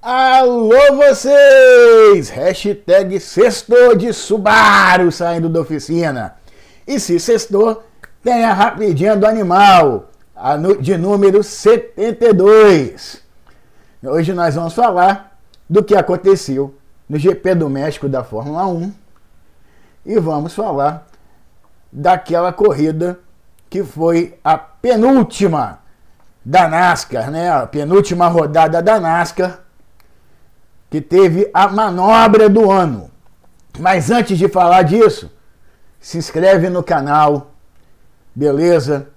Alô vocês! Hashtag sextor de Subaru saindo da oficina. E se sextor, tem a rapidinha do animal, de número 72. Hoje nós vamos falar do que aconteceu no GP do México da Fórmula 1 e vamos falar daquela corrida que foi a penúltima da NASCAR, né? A penúltima rodada da NASCAR que teve a manobra do ano. Mas antes de falar disso, se inscreve no canal, beleza?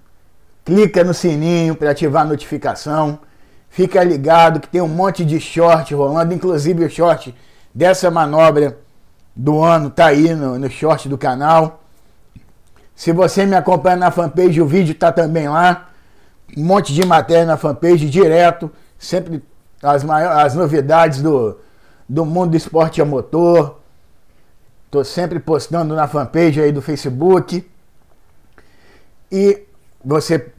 Clica no sininho para ativar a notificação. Fica ligado que tem um monte de short rolando, inclusive o short dessa manobra do ano tá aí no, no short do canal. Se você me acompanha na fanpage, o vídeo tá também lá. Um monte de matéria na fanpage direto, sempre as, maiores, as novidades do, do mundo do esporte a motor. Tô sempre postando na fanpage aí do Facebook. E você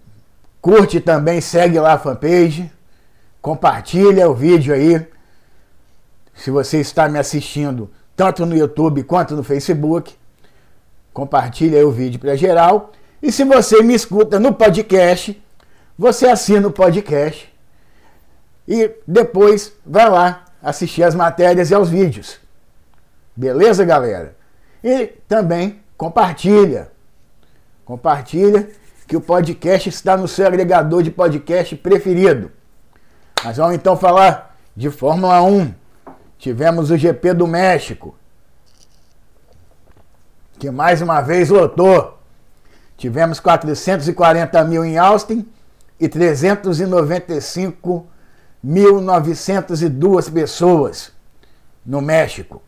curte também, segue lá a fanpage, compartilha o vídeo aí. Se você está me assistindo tanto no YouTube quanto no Facebook, compartilha o vídeo para geral. E se você me escuta no podcast, você assina o podcast e depois vai lá assistir as matérias e aos vídeos. Beleza, galera? E também compartilha. Compartilha que o podcast está no seu agregador de podcast preferido. Nós vamos então falar de Fórmula 1. Tivemos o GP do México, que mais uma vez lotou. Tivemos 440 mil em Austin e 395.902 pessoas no México,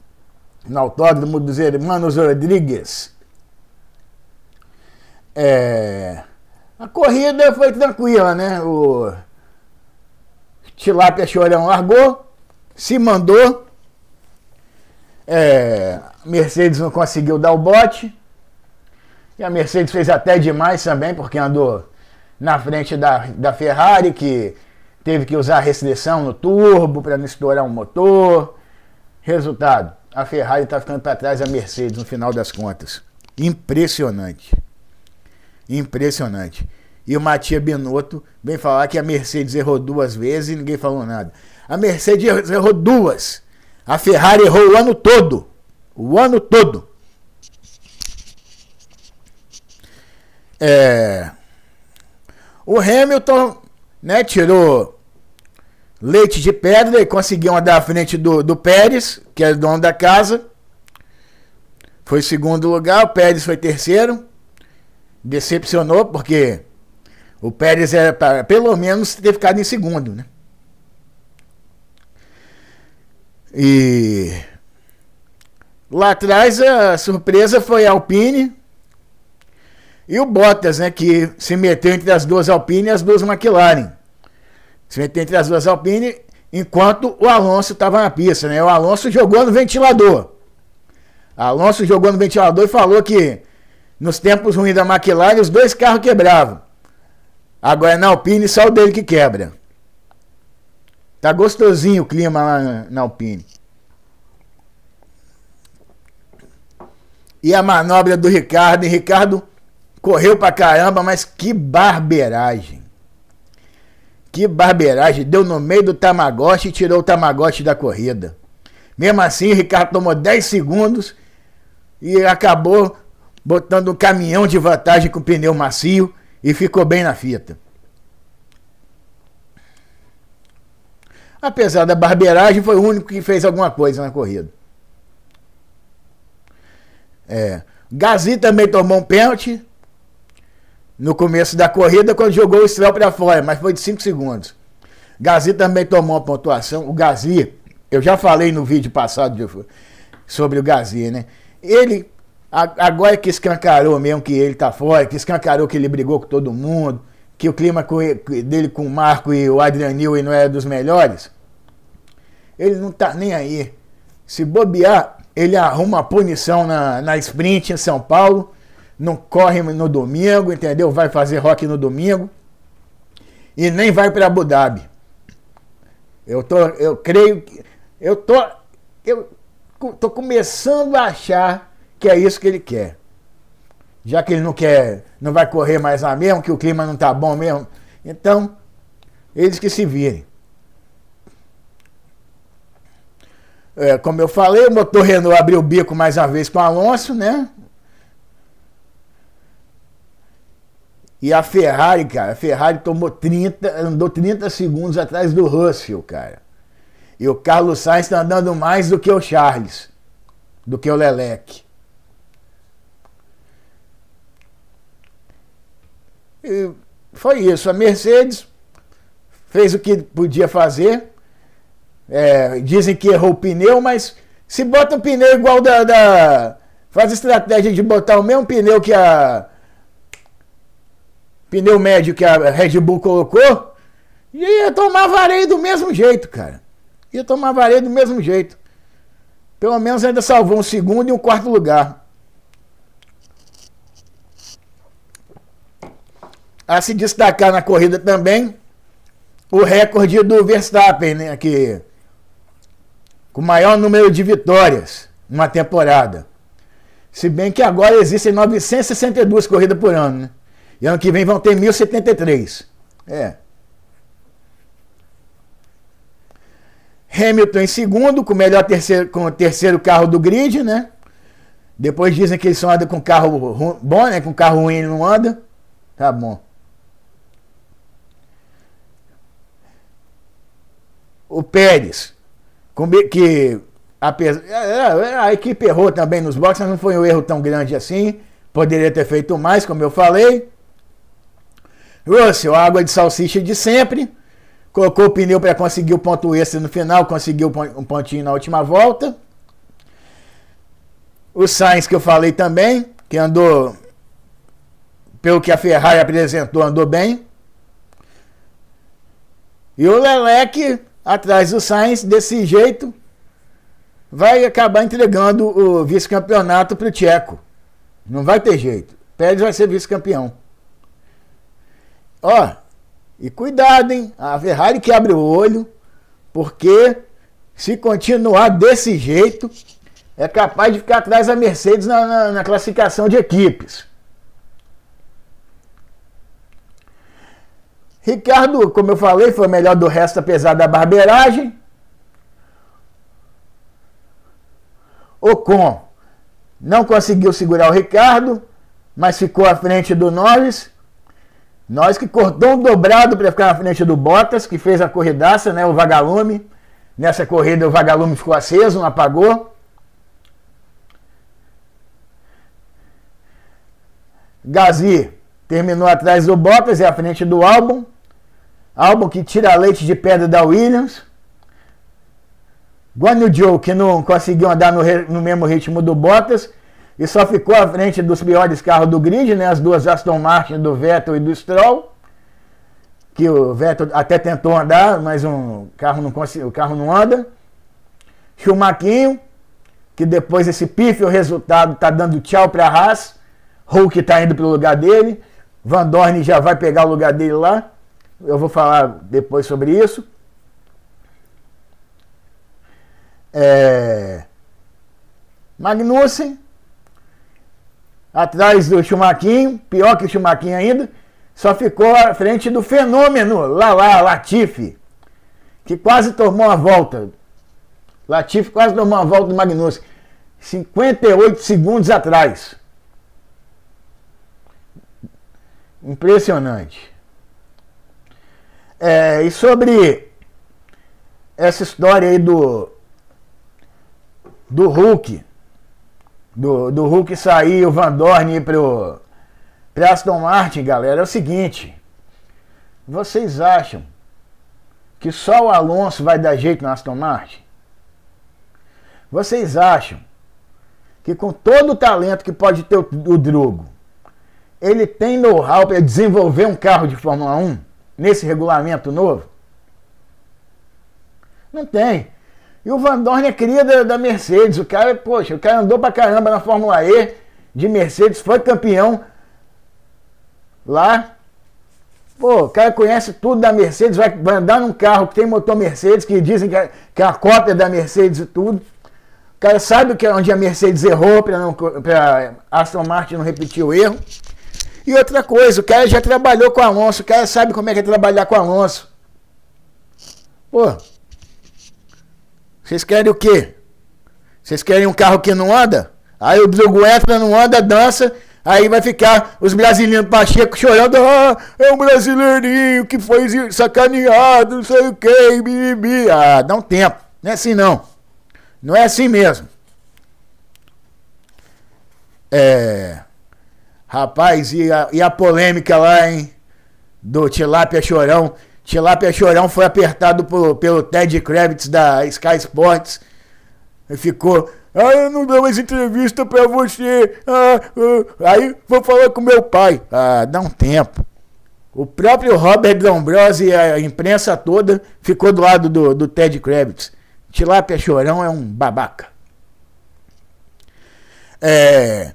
no Autódromo dos Hermanos Rodrigues. É, a corrida foi tranquila, né? O Tilápia Chorão largou, se mandou. É, Mercedes não conseguiu dar o bote. E a Mercedes fez até demais também, porque andou na frente da, da Ferrari, que teve que usar restrição no turbo para não estourar um motor. Resultado: a Ferrari está ficando para trás da Mercedes no final das contas. Impressionante. Impressionante. E o Matia Binotto vem falar que a Mercedes errou duas vezes e ninguém falou nada. A Mercedes errou duas. A Ferrari errou o ano todo. O ano todo. É, o Hamilton né, tirou leite de pedra e conseguiu andar à frente do, do Pérez, que é dono da casa. Foi segundo lugar, o Pérez foi terceiro decepcionou porque o Pérez era para pelo menos ter ficado em segundo, né? E lá atrás a surpresa foi a Alpine e o Bottas, né, que se meteu entre as duas Alpine e as duas McLaren. Se meteu entre as duas Alpine enquanto o Alonso estava na pista, né? O Alonso jogou no ventilador. Alonso jogou no ventilador e falou que nos tempos ruins da McLaren, os dois carros quebravam. Agora na Alpine, só o dele que quebra. Tá gostosinho o clima lá na, Alpine. E a manobra do Ricardo, e Ricardo correu pra caramba, mas que barbeiragem. Que barbeiragem. Deu no meio do Tamagotchi e tirou o Tamagotchi da corrida. Mesmo assim, Ricardo tomou 10 segundos e acabou botando um caminhão de vantagem com pneu macio e ficou bem na fita. Apesar da barbeiragem, foi o único que fez alguma coisa na corrida. É. Gazi também tomou um pênalti no começo da corrida quando jogou o Stroll para fora, mas foi de 5 segundos. Gazi também tomou a pontuação. O Gazi, eu já falei no vídeo passado sobre o Gazi, né? Ele Agora que escancarou mesmo que ele tá fora, que escancarou que ele brigou com todo mundo, que o clima dele com o Marco e o Adrianil não era dos melhores, ele não tá nem aí. Se bobear, ele arruma a punição na, na sprint em São Paulo, não corre no domingo, entendeu? Vai fazer rock no domingo e nem vai para Abu Dhabi. Eu, tô, eu creio que. Eu tô. Eu tô começando a achar que é isso que ele quer. Já que ele não quer, não vai correr mais lá mesmo, que o clima não tá bom mesmo. Então, eles que se virem. É, como eu falei, o motor Renault abriu o bico mais uma vez com o Alonso, né? E a Ferrari, cara, a Ferrari tomou 30, andou 30 segundos atrás do Russell, cara. E o Carlos Sainz está andando mais do que o Charles, do que o Lelec. E foi isso. A Mercedes fez o que podia fazer. É, dizem que errou o pneu, mas se bota um pneu igual da, da. Faz estratégia de botar o mesmo pneu que a. Pneu médio que a Red Bull colocou, ia tomar vareio do mesmo jeito, cara. Ia tomar vareio do mesmo jeito. Pelo menos ainda salvou um segundo e um quarto lugar. A se destacar na corrida também o recorde do Verstappen, né, que com o maior número de vitórias numa temporada. Se bem que agora existem 962 corridas por ano, né? E ano que vem vão ter 1073. É. Hamilton em segundo, com o melhor terceiro, com o terceiro carro do grid, né? Depois dizem que ele só anda com carro bom, né? Com carro ruim ele não anda. Tá bom. O Pérez que a, é, é, a, equipe errou também nos boxes, mas não foi um erro tão grande assim. Poderia ter feito mais, como eu falei. Russell, água de salsicha de sempre. Colocou o pneu para conseguir o ponto extra no final, conseguiu um pontinho na última volta. O Sainz, que eu falei também, que andou, pelo que a Ferrari apresentou, andou bem. E o Leleque atrás do Sainz, desse jeito, vai acabar entregando o vice-campeonato para o Tcheco. Não vai ter jeito. Pérez vai ser vice-campeão. Ó, e cuidado, hein? A Ferrari que abre o olho, porque se continuar desse jeito, é capaz de ficar atrás da Mercedes na, na, na classificação de equipes. Ricardo, como eu falei, foi o melhor do resto, apesar da barbeiragem. Ocon não conseguiu segurar o Ricardo, mas ficou à frente do Norris. Nós que um dobrado para ficar na frente do Bottas, que fez a corridaça, né, o vagalume. Nessa corrida o vagalume ficou aceso, não apagou. Gazi terminou atrás do Bottas e à frente do álbum. Álbum que tira leite de pedra da Williams. Guanyu Joe, que não conseguiu andar no, no, mesmo ritmo do Bottas e só ficou à frente dos piores carros do grid, né? As duas Aston Martin do Vettel e do Stroll. Que o Vettel até tentou andar, mas um carro não o carro não anda. Schumacher, que depois desse pífio resultado está dando tchau para a Haas. Hulk está indo para o lugar dele. Van Dorn já vai pegar o lugar dele lá. Eu vou falar depois sobre isso. É... Magnussen, atrás do Schumacher, pior que o Schumacher ainda, só ficou à frente do fenômeno Lala Latifi, que quase tomou a volta. Latifi quase tomou a volta do Magnussen. 58 segundos atrás. Impressionante. É, e sobre essa história aí do do Hulk, do, do Hulk sair o Van Dorn para o Aston Martin, galera, é o seguinte. Vocês acham que só o Alonso vai dar jeito no Aston Martin? Vocês acham que com todo o talento que pode ter o, o Drogo, ele tem know-how para desenvolver um carro de Fórmula 1? nesse regulamento novo? Não tem. E o Van Dorn é cria da, da, Mercedes. O cara, poxa, o cara andou pra caramba na Fórmula E de Mercedes, foi campeão lá Pô, o cara conhece tudo da Mercedes, vai, vai andar num carro que tem motor Mercedes, que dizem que é, que é a cópia da Mercedes e tudo. O cara sabe que é onde a Mercedes errou para Aston Martin não repetir o erro. E outra coisa, o cara já trabalhou com o Alonso, o cara sabe como é que é trabalhar com o Alonso. Pô, vocês querem o quê? Vocês querem um carro que não anda? Aí o Drugo entra, não anda, dança, aí vai ficar os brasileiros Pacheco chorando, ah, é um brasileirinho que foi sacaneado, não sei o que, bibi. Ah, dá um tempo. Não é assim não. Não é assim mesmo. É. Rapaz, e a, e a polêmica lá, hein? Do Tilápia Chorão. Tilápia Chorão foi apertado por, pelo Ted Kravitz da Sky Sports. E ficou. Ah, eu não dou mais entrevista pra você. Ah, ah, aí vou falar com meu pai. Ah, dá um tempo. O próprio Robert Dombrowski e a imprensa toda ficou do lado do, do Ted Kravitz. Tilápia Chorão é um babaca. É,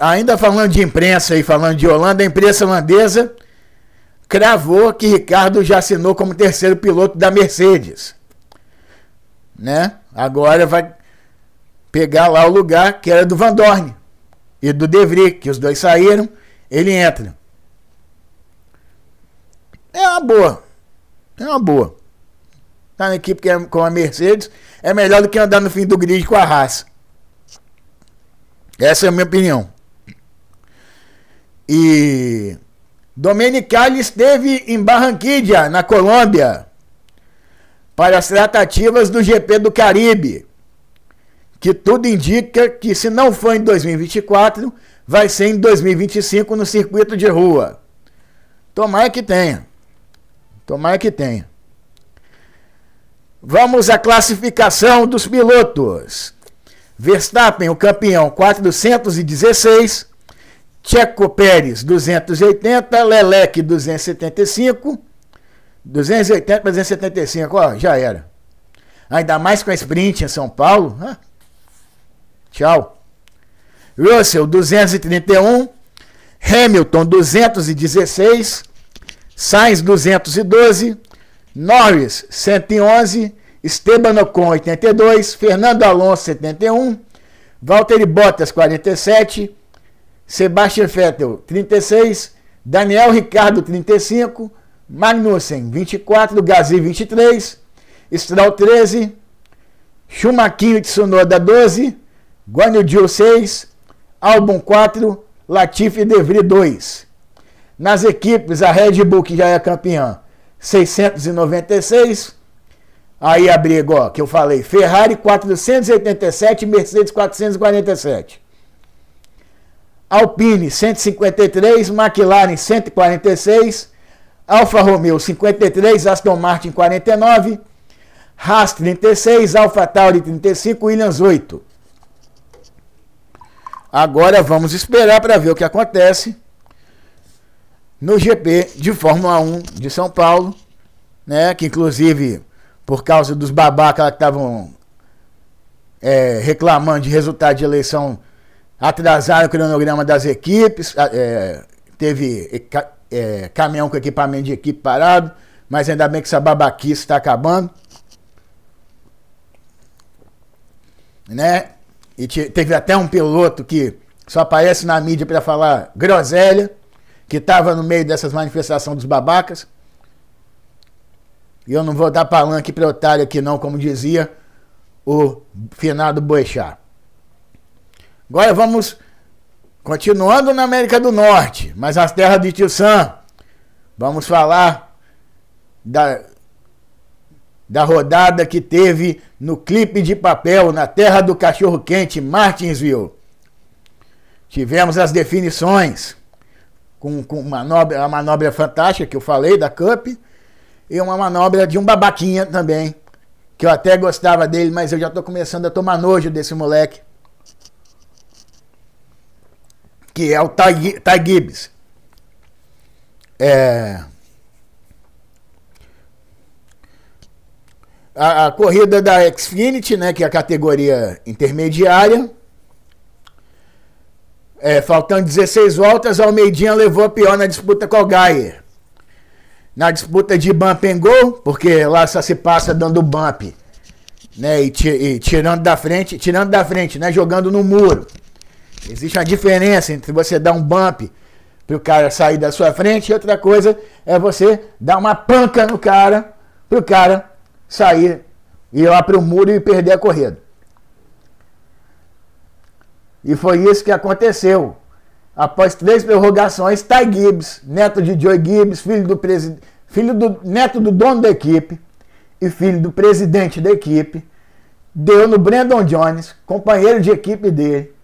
ainda falando de imprensa e falando de Holanda, a imprensa holandesa cravou que Ricardo já assinou como terceiro piloto da Mercedes. Né? Agora vai pegar lá o lugar que era do Van Dorn e do De Vries, que os dois saíram, ele entra. É uma boa. É uma boa. Tá na equipe que é com a Mercedes é melhor do que andar no fim do grid com a Haas. Essa é a minha opinião. E Domenicali esteve em Barranquilla, na Colômbia, para as tratativas do GP do Caribe, que tudo indica que se não for em 2024, vai ser em 2025 no circuito de rua. Tomara que tenha. Tomara que tenha. Vamos à classificação dos pilotos. Verstappen, o campeão, 416. Checo Pérez, 280, Leleque, 275, 280 para 275, ó, já era. Ainda mais com a sprint em São Paulo. Ah. Tchau. Russell, 231, Hamilton, 216, Sainz, 212, Norris, 111, Esteban Ocon, 82, Fernando Alonso, 71, Valtteri Bottas, 47, Sebastian Vettel, 36. Daniel Ricardo, 35. Magnussen, 24. Gasly, 23. Stroll, 13. Schumacher Tsunoda, 12. Guanyu Zhou, 6. Albon, 4. Latifi e De Vries, 2. Nas equipes, a Red Bull, que já é campeã, 696. Aí a briga, ó, que eu falei, Ferrari 487, Mercedes 447. Alpine 153, McLaren 146, Alfa Romeo 53, Aston Martin 49, Haas 36, Alfa Tauri 35, Williams 8. Agora vamos esperar para ver o que acontece no GP de Fórmula 1 de São Paulo, né? Que inclusive por causa dos babacas que estavam é, reclamando de resultado de eleição atrasaram o cronograma das equipes, é, teve é, caminhão com equipamento de equipe parado, mas ainda bem que essa babaquice está acabando. Né? E teve até um piloto que só aparece na mídia para falar groselha, que estava no meio dessas manifestações dos babacas. E eu não vou dar palanque para otário aqui não, como dizia o finado Boechat. Agora vamos continuando na América do Norte, mas as terras de Tio Sam. Vamos falar da, da rodada que teve no clipe de papel na terra do cachorro quente, Martinsville. Tivemos as definições com, com manobra, a manobra fantástica que eu falei da Cup e uma manobra de um babaquinha também, que eu até gostava dele, mas eu já estou começando a tomar nojo desse moleque. Que é o Ty, Ty Gibbs. É, a, a, corrida da Xfinity, né, que é a categoria intermediária. É, faltando 16 voltas, Almeidinha levou a pior na disputa com o Gayer. Na disputa de bump and go, porque lá só se passa dando bump, né? E, e tirando da frente, tirando da frente, né? Jogando no muro. Existe uma diferença entre você dar um bump para o cara sair da sua frente e outra coisa é você dar uma panca no cara para o cara sair, ir lá para o muro e perder a corrida. E foi isso que aconteceu. Após três prorrogações, Ty Gibbs, neto de Joe Gibbs, filho do, filho do neto do dono da equipe e filho do presidente da equipe, deu no Brandon Jones, companheiro de equipe dele,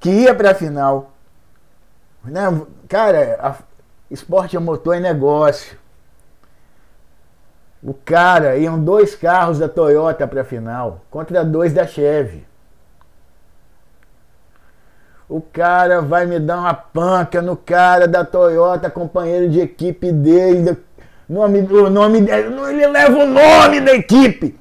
que ia para a final. Né? Cara, a, esporte a motor é negócio. O cara, iam dois carros da Toyota para a final, contra dois da Chevy. O cara vai me dar uma panca no cara da Toyota, companheiro de equipe dele. Nome, o nome dele, ele leva o nome da equipe.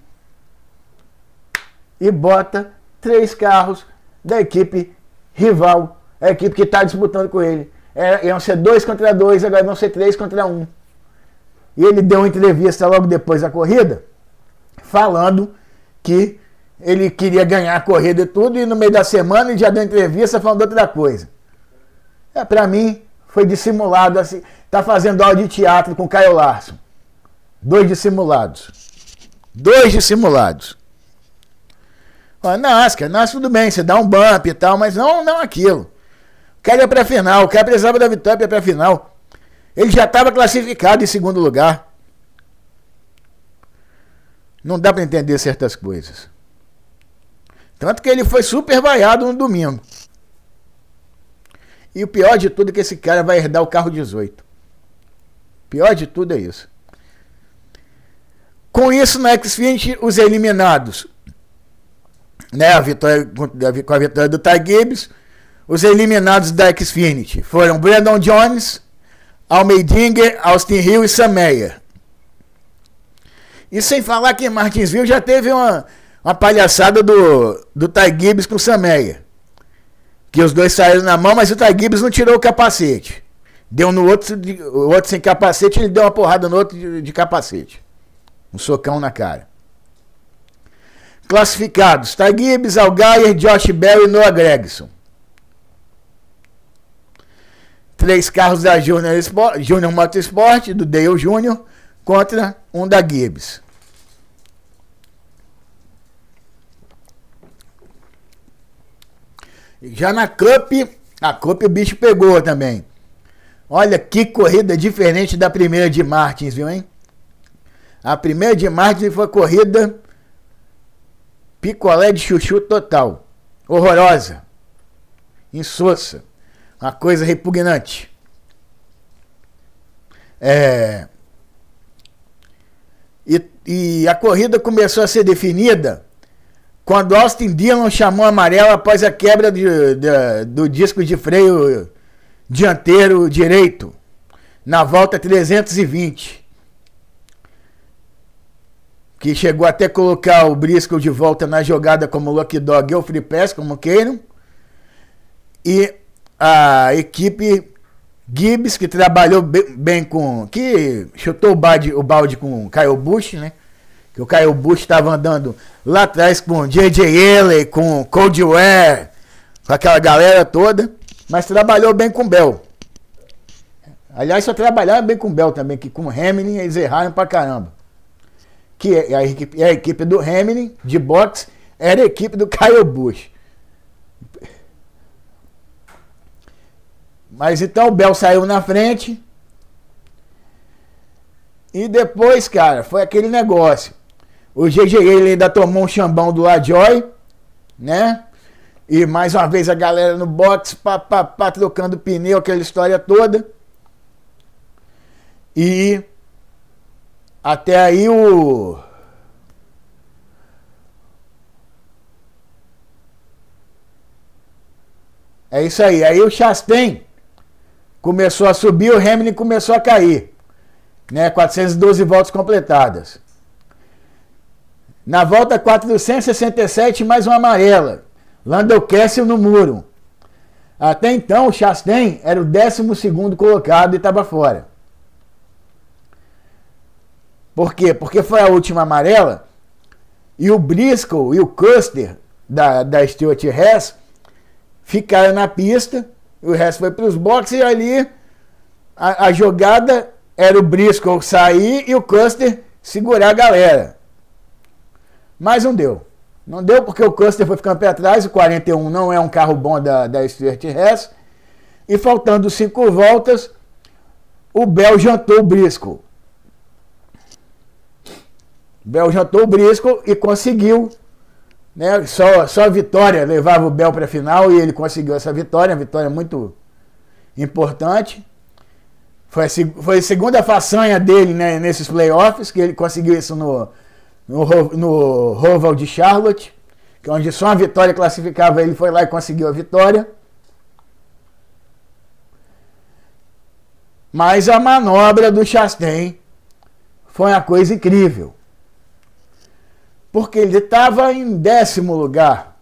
E bota três carros da equipe rival, a equipe que está disputando com ele. É, iam ser dois contra dois, agora vão ser três contra um. E ele deu uma entrevista logo depois da corrida, falando que ele queria ganhar a corrida e tudo, e no meio da semana ele já deu entrevista falando outra coisa. É, para mim, foi dissimulado assim. Tá fazendo aula de teatro com Caio Larson. Dois dissimulados. Dois dissimulados. Nasca, nasce tudo bem, você dá um bump e tal, mas não, não aquilo. O cara ia pra final, o cara precisava da vitória para a final. Ele já estava classificado em segundo lugar. Não dá para entender certas coisas. Tanto que ele foi super vaiado no domingo. E o pior de tudo é que esse cara vai herdar o carro 18. O pior de tudo é isso. Com isso, na Xfinity, os eliminados. Né, a vitória, com a vitória do Ty Gibbs, os eliminados da Xfinity foram Brandon Jones, Almeidinger, Austin Hill e Sam Meyer. E sem falar que Martinsville já teve uma, uma palhaçada do, do Ty Gibbs com o Sameia. Que os dois saíram na mão, mas o Ty Gibbs não tirou o capacete. Deu no outro, o outro sem capacete, ele deu uma porrada no outro de, de capacete. Um socão na cara. Classificados: Ty Gibbs, Algaier, Josh Bell e Noah Gregson. Três carros da Junior, Junior Motorsport, do Dale Jr., contra um da Gibbs. Já na Cup, a Cup o bicho pegou também. Olha que corrida diferente da primeira de Martins, viu, hein? A primeira de Martins foi corrida picolé de chuchu total. Horrorosa. Insossa. Uma coisa repugnante. É... E, e a corrida começou a ser definida quando Austin Dillon chamou amarelo após a quebra de, de, do disco de freio dianteiro direito na volta 320. Que chegou até colocar o Briscoe de volta na jogada como Lucky Dog ou Free Pass, como queiram. E a equipe Gibbs, que trabalhou bem, com. que chutou o balde, o balde com Kyle Busch, né? que o Caio Bush estava andando lá atrás com J.J. Ele, com Cold Ware, com aquela galera toda, mas trabalhou bem com Bell. Aliás, só trabalhava bem com Bell também, que com Hamilton eles erraram pra caramba. Que é a equipe, a equipe do Hamilton, de boxe, era a equipe do Caio Bush. Mas então o Bell saiu na frente. E depois, cara, foi aquele negócio. O GG ele ainda tomou um chambão do Lajoy, né? E mais uma vez a galera no box, pá, pá, pá, trocando pneu, aquela história toda. E até aí o. É isso aí. Aí o Chastain começou a subir, o Hamilton começou a cair. Né? 412 voltas completadas. Na volta 467, mais uma amarela. Landau Kessel no muro. Até então, o Chastain era o 12 colocado e estava fora. Por quê? Porque foi a última amarela e o Briscoe e o Custer da, da Stuart Hess ficaram na pista, o resto foi para os boxes e ali a, a, jogada era o Briscoe sair e o Custer segurar a galera. Mas não deu. Não deu porque o Custer foi ficando para trás, o 41 não é um carro bom da, da Stuart Hess. E faltando cinco voltas, o Bell jantou o Briscoe. Bel jantou o Briscoe e conseguiu. Né? Só, só a vitória levava o Bel para a final e ele conseguiu essa vitória, uma vitória muito importante. Foi a, foi a segunda façanha dele né, nesses playoffs, que ele conseguiu isso no, no, no Roval de Charlotte, que é onde só uma vitória classificava, ele foi lá e conseguiu a vitória. Mas a manobra do Chastain foi uma coisa incrível porque ele estava em décimo lugar.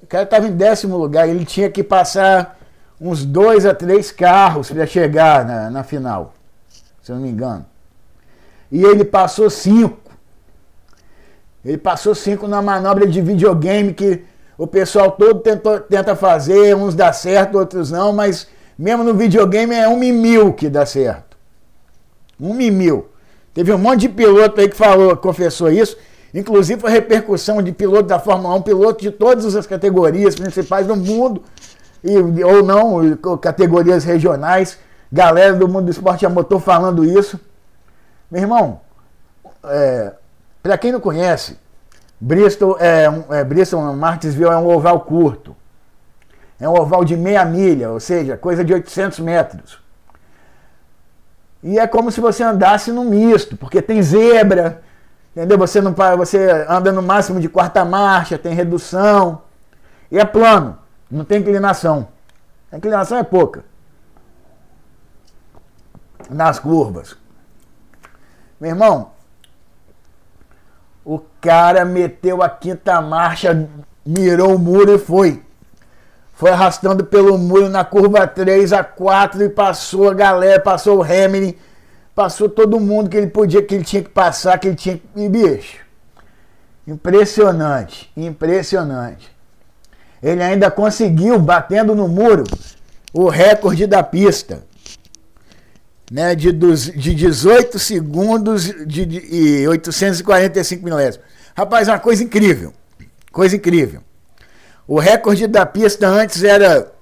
O cara estava em décimo lugar, ele tinha que passar uns dois a três carros para chegar na, na final, se eu não me engano. E ele passou cinco. Ele passou cinco na manobra de videogame que o pessoal todo tentou, tenta fazer, uns dá certo, outros não, mas mesmo no videogame é um mil que dá certo. Um mil. Teve um monte de piloto aí que falou, confessou isso. Inclusive foi repercussão de piloto da Fórmula 1, piloto de todas as categorias principais do mundo, e, ou não, categorias regionais. Galera do mundo do esporte a motor falando isso. Meu irmão, é, para quem não conhece, Bristol é, é Bristol Martinsville é um oval curto. É um oval de meia milha, ou seja, coisa de 800 metros. E é como se você andasse no misto, porque tem zebra, entendeu? Você não você anda no máximo de quarta marcha, tem redução. E é plano, não tem inclinação. A inclinação é pouca. Nas curvas. Meu irmão, o cara meteu a quinta marcha, mirou o muro e foi. Foi arrastando pelo muro na curva 3 a 4 e passou a galera, passou o Hamilton, passou todo mundo que ele podia, que ele tinha que passar, que ele tinha que. E, bicho, impressionante, impressionante. Ele ainda conseguiu, batendo no muro, o recorde da pista. Né, de, dos, de 18 segundos de, de, e 845 milésimos. Rapaz, uma coisa incrível. Coisa incrível. O recorde da pista antes era.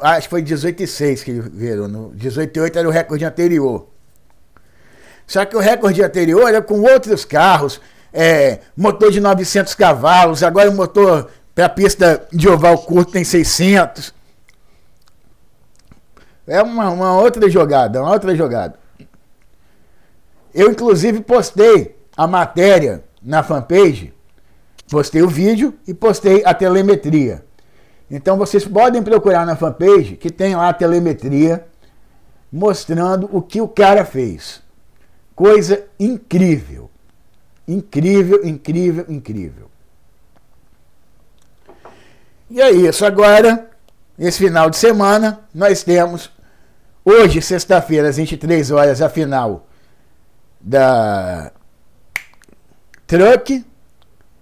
Acho que foi 18,6 que ele virou. No 18,8 era o recorde anterior. Só que o recorde anterior era com outros carros, é, motor de 900 cavalos, agora o motor para a pista de oval curto tem 600. É uma, uma outra jogada, uma outra jogada. Eu, inclusive, postei a matéria na fanpage Postei o vídeo e postei a telemetria. Então vocês podem procurar na fanpage que tem lá a telemetria mostrando o que o cara fez. Coisa incrível. Incrível, incrível, incrível. E é isso. Agora, esse final de semana, nós temos hoje, sexta-feira, às 23 horas, a final da Truck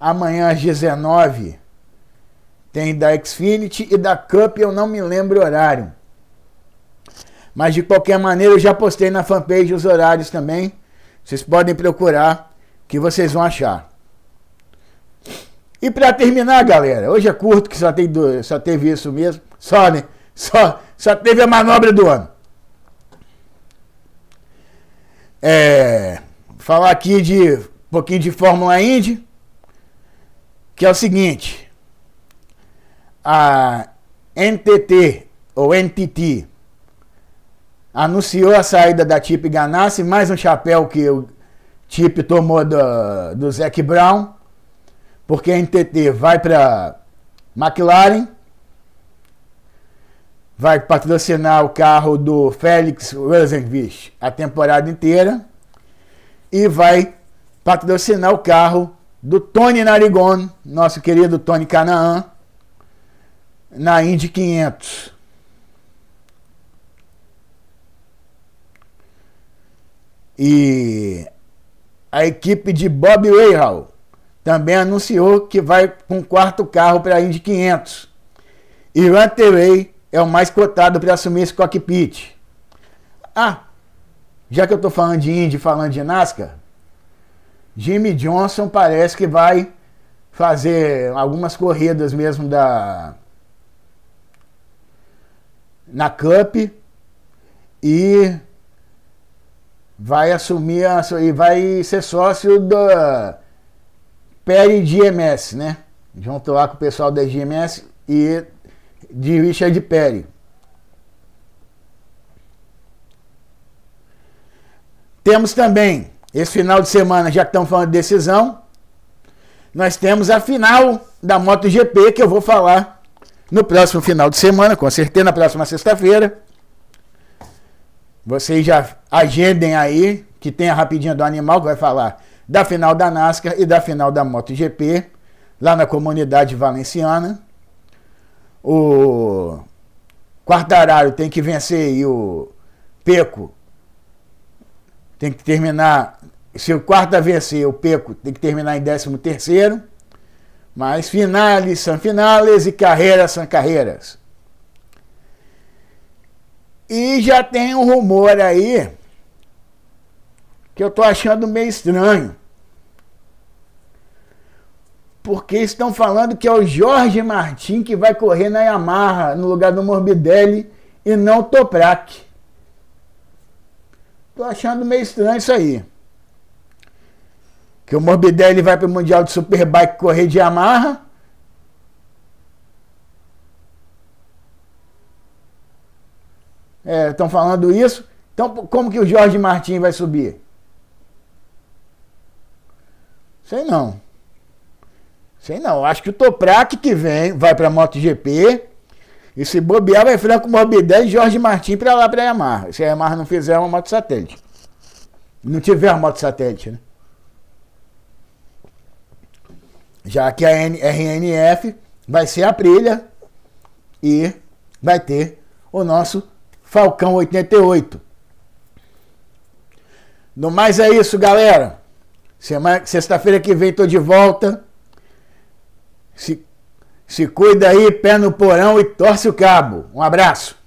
Amanhã às 19 tem da Xfinity e da Cup, eu não me lembro o horário. Mas de qualquer maneira eu já postei na fanpage os horários também. Vocês podem procurar que vocês vão achar. E para terminar, galera, hoje é curto que só, tem só teve isso mesmo. Só, né? Só, só teve a manobra do ano. É, falar aqui de um pouquinho de Fórmula Indy que é o seguinte: a NTT ou NTT anunciou a saída da Chip Ganassi, mais um chapéu que o Chip tomou do, do Zac Brown, porque a NTT vai para McLaren, vai patrocinar o carro do Félix Rosenqvist a temporada inteira e vai patrocinar o carro do Tony Narigon, nosso querido Tony Canaan, na Indy 500. E a equipe de Bob Rahal também anunciou que vai com um quarto carro para a Indy 500. E Terrey é o mais cotado para assumir esse cockpit. Ah, já que eu estou falando de Indy, falando de NASCAR, Jimmy Johnson parece que vai fazer algumas corridas mesmo da na Cup e vai assumir a, e vai ser sócio da Perry GMS, né? Junto lá com o pessoal da GMS e de Richard Perry. Temos também, esse final de semana, já que estamos falando de decisão, nós temos a final da MotoGP, que eu vou falar no próximo final de semana, com certeza na próxima sexta-feira. Vocês já agendem aí, que tem a rapidinha do animal, que vai falar da final da NASCAR e da final da MotoGP, lá na comunidade valenciana. O Quartararo tem que vencer e o Peco tem que terminar. Se o quarto a vencer, o Peco tem que terminar em 13 terceiro. Mas finales são finales e carreiras são carreiras. E já tem um rumor aí que eu tô achando meio estranho. Porque estão falando que é o Jorge Martin que vai correr na Yamaha no lugar do Morbidelli e não o Toprak. Tô achando meio estranho isso aí. Que o Morbidelli vai para o Mundial de Superbike correr de Yamaha. Estão é, falando isso. Então, como que o Jorge Martin vai subir? Sei não. Sei não. Acho que o Toprak que vem, vai para a MotoGP e se bobear, vai Franco Morbidelli e Jorge Martins para lá para a Yamaha. Se a Yamaha não fizer uma moto satélite. Não tiver uma moto satélite, né? Já que a RNF vai ser a trilha e vai ter o nosso Falcão 88. No mais é isso, galera. Sexta-feira que vem tô de volta. Se se cuida aí, pé no porão e torce o cabo. Um abraço.